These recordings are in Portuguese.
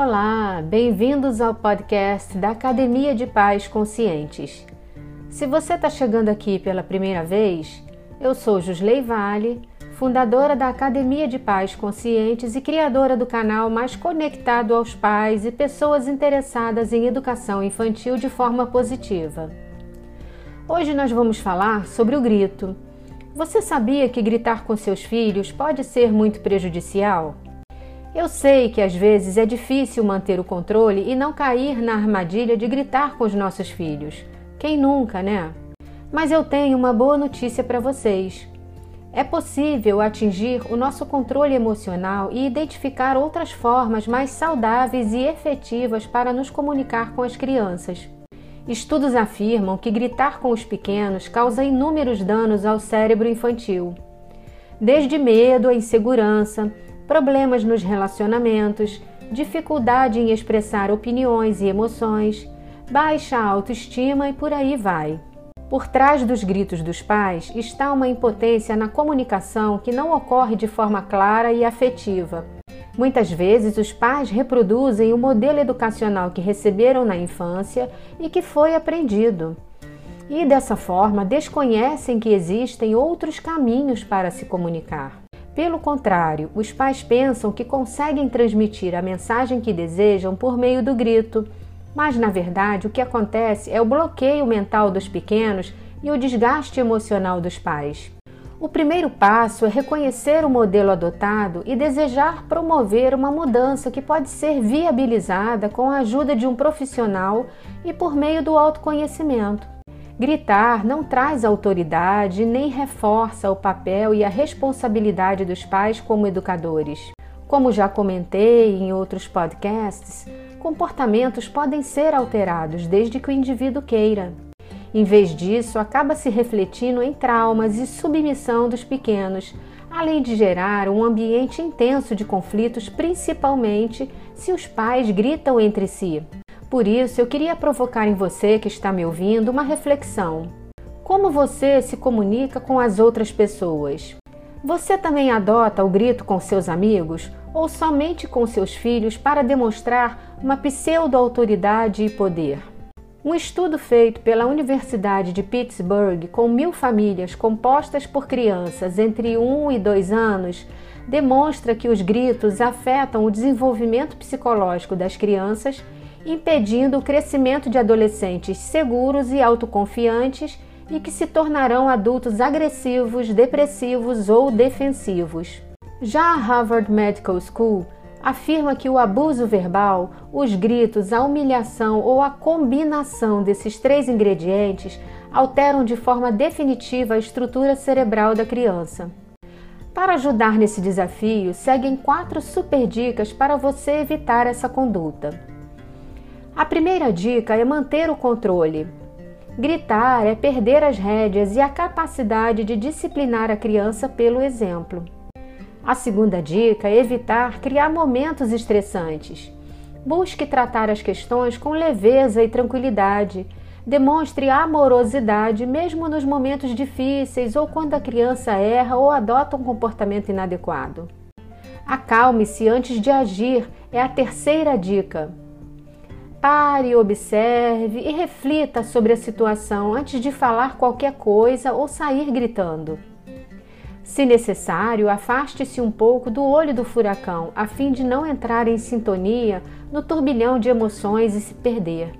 Olá, bem-vindos ao podcast da Academia de Pais Conscientes. Se você está chegando aqui pela primeira vez, eu sou Jusley Vale, fundadora da Academia de Pais Conscientes e criadora do canal mais conectado aos pais e pessoas interessadas em educação infantil de forma positiva. Hoje nós vamos falar sobre o grito. Você sabia que gritar com seus filhos pode ser muito prejudicial? Eu sei que às vezes é difícil manter o controle e não cair na armadilha de gritar com os nossos filhos. Quem nunca, né? Mas eu tenho uma boa notícia para vocês. É possível atingir o nosso controle emocional e identificar outras formas mais saudáveis e efetivas para nos comunicar com as crianças. Estudos afirmam que gritar com os pequenos causa inúmeros danos ao cérebro infantil. Desde medo a insegurança, problemas nos relacionamentos, dificuldade em expressar opiniões e emoções, baixa autoestima e por aí vai. Por trás dos gritos dos pais está uma impotência na comunicação que não ocorre de forma clara e afetiva. Muitas vezes os pais reproduzem o modelo educacional que receberam na infância e que foi aprendido. E dessa forma desconhecem que existem outros caminhos para se comunicar. Pelo contrário, os pais pensam que conseguem transmitir a mensagem que desejam por meio do grito mas na verdade, o que acontece é o bloqueio mental dos pequenos e o desgaste emocional dos pais. O primeiro passo é reconhecer o modelo adotado e desejar promover uma mudança que pode ser viabilizada com a ajuda de um profissional e por meio do autoconhecimento. Gritar não traz autoridade nem reforça o papel e a responsabilidade dos pais como educadores. Como já comentei em outros podcasts, comportamentos podem ser alterados desde que o indivíduo queira. Em vez disso, acaba se refletindo em traumas e submissão dos pequenos, além de gerar um ambiente intenso de conflitos, principalmente se os pais gritam entre si. Por isso, eu queria provocar em você que está me ouvindo uma reflexão. Como você se comunica com as outras pessoas? Você também adota o grito com seus amigos ou somente com seus filhos para demonstrar uma pseudo-autoridade e poder? Um estudo feito pela Universidade de Pittsburgh com mil famílias compostas por crianças entre 1 e 2 anos demonstra que os gritos afetam o desenvolvimento psicológico das crianças, impedindo o crescimento de adolescentes seguros e autoconfiantes e que se tornarão adultos agressivos, depressivos ou defensivos. Já a Harvard Medical School afirma que o abuso verbal, os gritos, a humilhação ou a combinação desses três ingredientes alteram de forma definitiva a estrutura cerebral da criança. Para ajudar nesse desafio, seguem quatro super dicas para você evitar essa conduta. A primeira dica é manter o controle. Gritar é perder as rédeas e a capacidade de disciplinar a criança pelo exemplo. A segunda dica é evitar criar momentos estressantes. Busque tratar as questões com leveza e tranquilidade. Demonstre amorosidade mesmo nos momentos difíceis ou quando a criança erra ou adota um comportamento inadequado. Acalme-se antes de agir é a terceira dica. Pare, observe e reflita sobre a situação antes de falar qualquer coisa ou sair gritando. Se necessário, afaste-se um pouco do olho do furacão, a fim de não entrar em sintonia no turbilhão de emoções e se perder.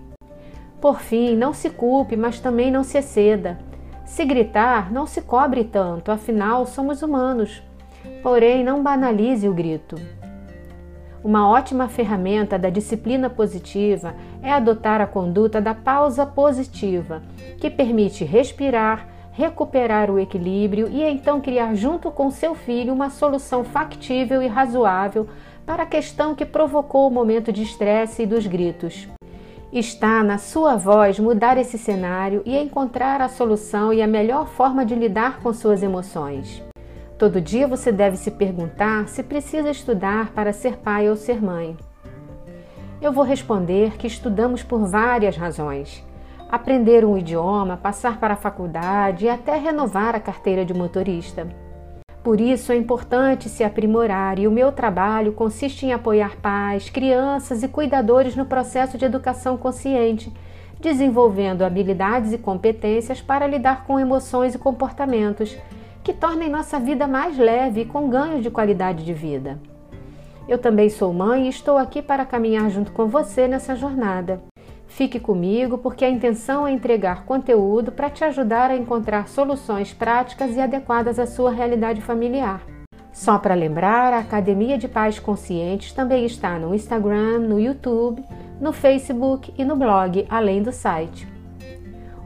Por fim, não se culpe, mas também não se exceda. Se gritar, não se cobre tanto, afinal somos humanos. Porém, não banalize o grito. Uma ótima ferramenta da disciplina positiva é adotar a conduta da pausa positiva, que permite respirar, recuperar o equilíbrio e então criar junto com seu filho uma solução factível e razoável para a questão que provocou o momento de estresse e dos gritos. Está na sua voz mudar esse cenário e encontrar a solução e a melhor forma de lidar com suas emoções. Todo dia você deve se perguntar se precisa estudar para ser pai ou ser mãe. Eu vou responder que estudamos por várias razões. Aprender um idioma, passar para a faculdade e até renovar a carteira de motorista. Por isso é importante se aprimorar e o meu trabalho consiste em apoiar pais, crianças e cuidadores no processo de educação consciente, desenvolvendo habilidades e competências para lidar com emoções e comportamentos que tornem nossa vida mais leve e com ganho de qualidade de vida. Eu também sou mãe e estou aqui para caminhar junto com você nessa jornada. Fique comigo porque a intenção é entregar conteúdo para te ajudar a encontrar soluções práticas e adequadas à sua realidade familiar. Só para lembrar, a Academia de Pais Conscientes também está no Instagram, no YouTube, no Facebook e no blog, além do site.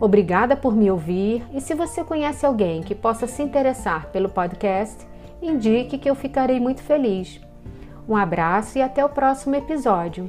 Obrigada por me ouvir e se você conhece alguém que possa se interessar pelo podcast, indique que eu ficarei muito feliz. Um abraço e até o próximo episódio.